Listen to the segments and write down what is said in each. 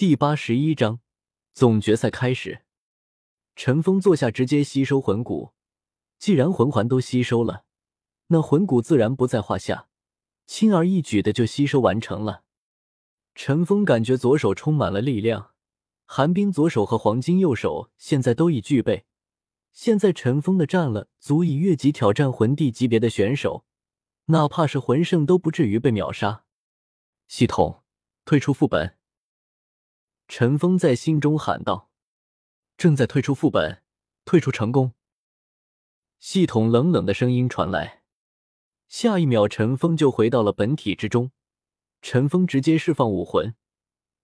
第八十一章总决赛开始。陈峰坐下，直接吸收魂骨。既然魂环都吸收了，那魂骨自然不在话下，轻而易举的就吸收完成了。陈峰感觉左手充满了力量，寒冰左手和黄金右手现在都已具备。现在陈峰的战了，足以越级挑战魂帝级别的选手，哪怕是魂圣都不至于被秒杀。系统退出副本。陈峰在心中喊道：“正在退出副本，退出成功。”系统冷冷的声音传来，下一秒，陈峰就回到了本体之中。陈峰直接释放武魂，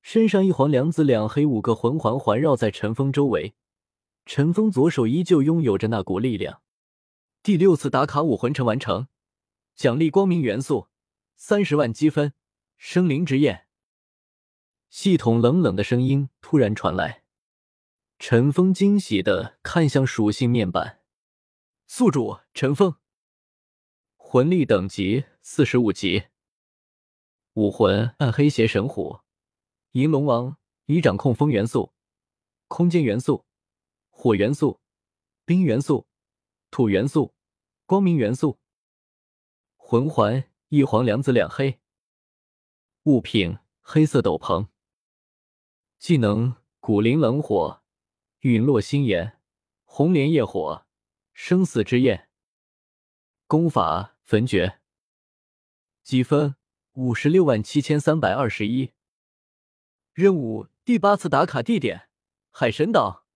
身上一黄两紫两黑五个魂环环绕在陈峰周围。陈峰左手依旧拥有着那股力量。第六次打卡武魂城完成，奖励光明元素三十万积分，生灵之焰。系统冷冷的声音突然传来，陈峰惊喜的看向属性面板，宿主陈峰，魂力等级四十五级，武魂暗黑邪神虎，银龙王，已掌控风元素、空间元素。火元素、冰元素、土元素、光明元素。魂环一黄两紫两黑。物品黑色斗篷。技能古灵冷火、陨落星炎、红莲业火、生死之焰。功法焚诀。积分五十六万七千三百二十一。任务第八次打卡地点海神岛。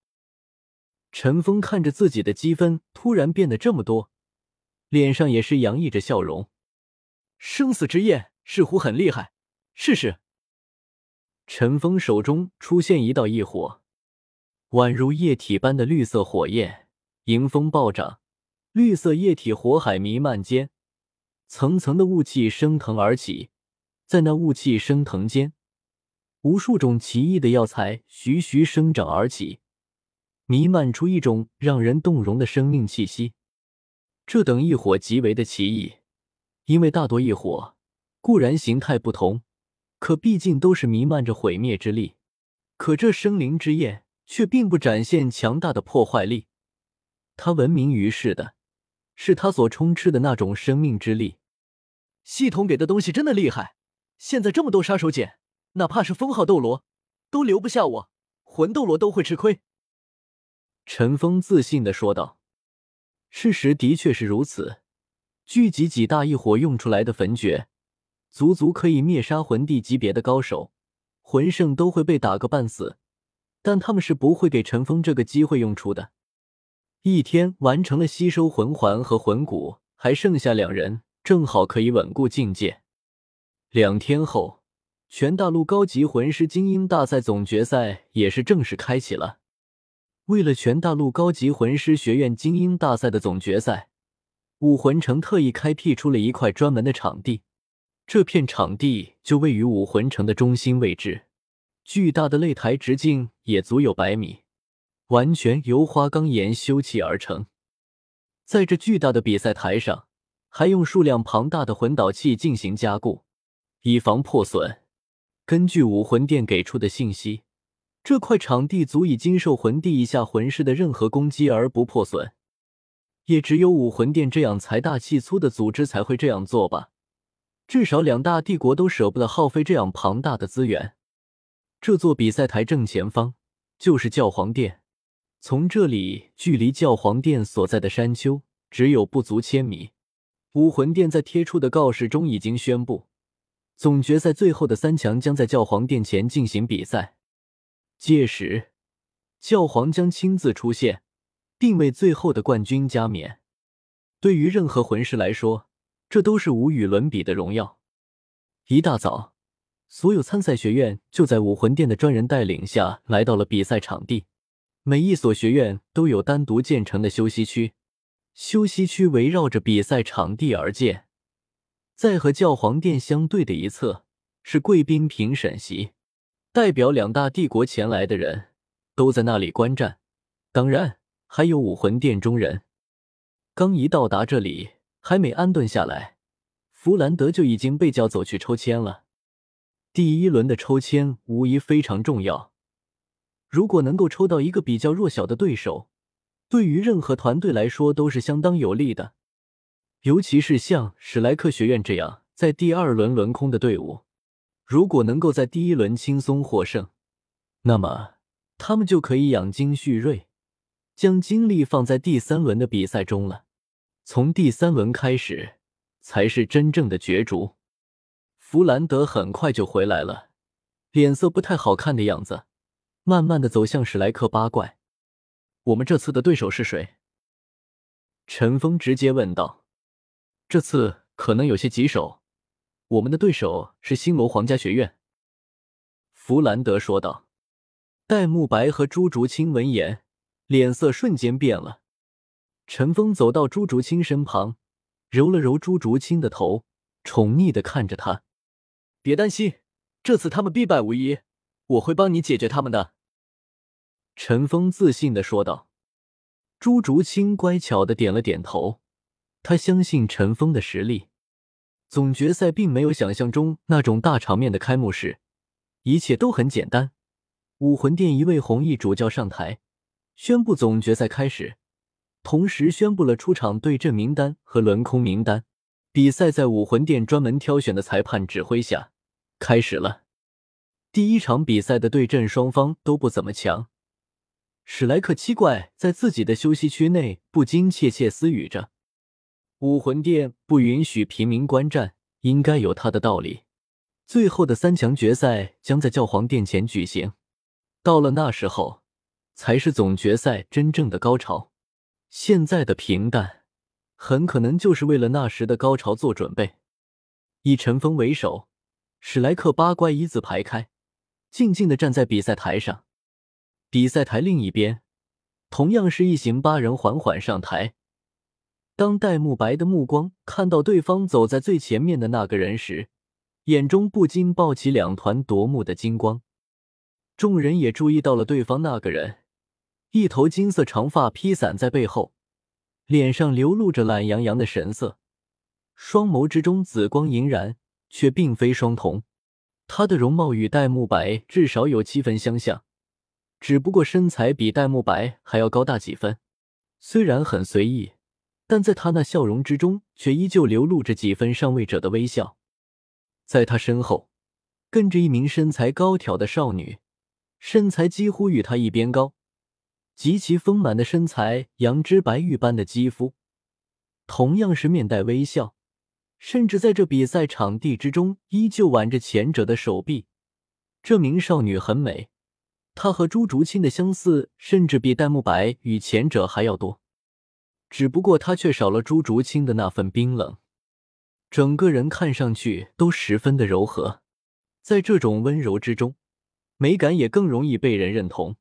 陈峰看着自己的积分突然变得这么多，脸上也是洋溢着笑容。生死之焰似乎很厉害，试试。陈峰手中出现一道异火，宛如液体般的绿色火焰，迎风暴涨，绿色液体火海弥漫间，层层的雾气升腾而起，在那雾气升腾间，无数种奇异的药材徐徐生长而起。弥漫出一种让人动容的生命气息，这等异火极为的奇异，因为大多异火固然形态不同，可毕竟都是弥漫着毁灭之力。可这生灵之焰却并不展现强大的破坏力，它闻名于世的是它所充斥的那种生命之力。系统给的东西真的厉害，现在这么多杀手锏，哪怕是封号斗罗都留不下我，魂斗罗都会吃亏。陈峰自信的说道：“事实的确是如此，聚集几大异火用出来的焚诀，足足可以灭杀魂帝级别的高手，魂圣都会被打个半死。但他们是不会给陈峰这个机会用出的。一天完成了吸收魂环和魂骨，还剩下两人，正好可以稳固境界。两天后，全大陆高级魂师精英大赛总决赛也是正式开启了。”为了全大陆高级魂师学院精英大赛的总决赛，武魂城特意开辟出了一块专门的场地。这片场地就位于武魂城的中心位置，巨大的擂台直径也足有百米，完全由花岗岩修砌而成。在这巨大的比赛台上，还用数量庞大的魂导器进行加固，以防破损。根据武魂殿给出的信息。这块场地足以经受魂帝以下魂师的任何攻击而不破损，也只有武魂殿这样财大气粗的组织才会这样做吧。至少两大帝国都舍不得耗费这样庞大的资源。这座比赛台正前方就是教皇殿，从这里距离教皇殿所在的山丘只有不足千米。武魂殿在贴出的告示中已经宣布，总决赛最后的三强将在教皇殿前进行比赛。届时，教皇将亲自出现，并为最后的冠军加冕。对于任何魂师来说，这都是无与伦比的荣耀。一大早，所有参赛学院就在武魂殿的专人带领下来到了比赛场地。每一所学院都有单独建成的休息区，休息区围绕着比赛场地而建。在和教皇殿相对的一侧是贵宾评审席。代表两大帝国前来的人都在那里观战，当然还有武魂殿中人。刚一到达这里，还没安顿下来，弗兰德就已经被叫走去抽签了。第一轮的抽签无疑非常重要。如果能够抽到一个比较弱小的对手，对于任何团队来说都是相当有利的。尤其是像史莱克学院这样在第二轮轮空的队伍，如果能够在第一轮轻松获胜，那么他们就可以养精蓄锐，将精力放在第三轮的比赛中了。从第三轮开始，才是真正的角逐。弗兰德很快就回来了，脸色不太好看的样子，慢慢的走向史莱克八怪。我们这次的对手是谁？陈峰直接问道。这次可能有些棘手，我们的对手是星罗皇家学院。弗兰德说道。戴沐白和朱竹清闻言，脸色瞬间变了。陈峰走到朱竹清身旁，揉了揉朱竹清的头，宠溺的看着他。别担心，这次他们必败无疑，我会帮你解决他们的。陈峰自信的说道。朱竹清乖巧的点了点头，他相信陈峰的实力。总决赛并没有想象中那种大场面的开幕式，一切都很简单。武魂殿一位红衣主教上台，宣布总决赛开始。同时宣布了出场对阵名单和轮空名单。比赛在武魂殿专门挑选的裁判指挥下开始了。第一场比赛的对阵双方都不怎么强。史莱克七怪在自己的休息区内不禁窃窃私语着：“武魂殿不允许平民观战，应该有他的道理。”最后的三强决赛将在教皇殿前举行，到了那时候，才是总决赛真正的高潮。现在的平淡，很可能就是为了那时的高潮做准备。以陈峰为首，史莱克八怪一字排开，静静的站在比赛台上。比赛台另一边，同样是一行八人缓缓上台。当戴沐白的目光看到对方走在最前面的那个人时，眼中不禁爆起两团夺目的金光。众人也注意到了对方那个人。一头金色长发披散在背后，脸上流露着懒洋洋的神色，双眸之中紫光莹然，却并非双瞳。他的容貌与戴沐白至少有七分相像，只不过身材比戴沐白还要高大几分。虽然很随意，但在他那笑容之中，却依旧流露着几分上位者的微笑。在他身后，跟着一名身材高挑的少女，身材几乎与他一边高。极其丰满的身材，羊脂白玉般的肌肤，同样是面带微笑，甚至在这比赛场地之中，依旧挽着前者的手臂。这名少女很美，她和朱竹清的相似，甚至比戴沐白与前者还要多。只不过她却少了朱竹清的那份冰冷，整个人看上去都十分的柔和。在这种温柔之中，美感也更容易被人认同。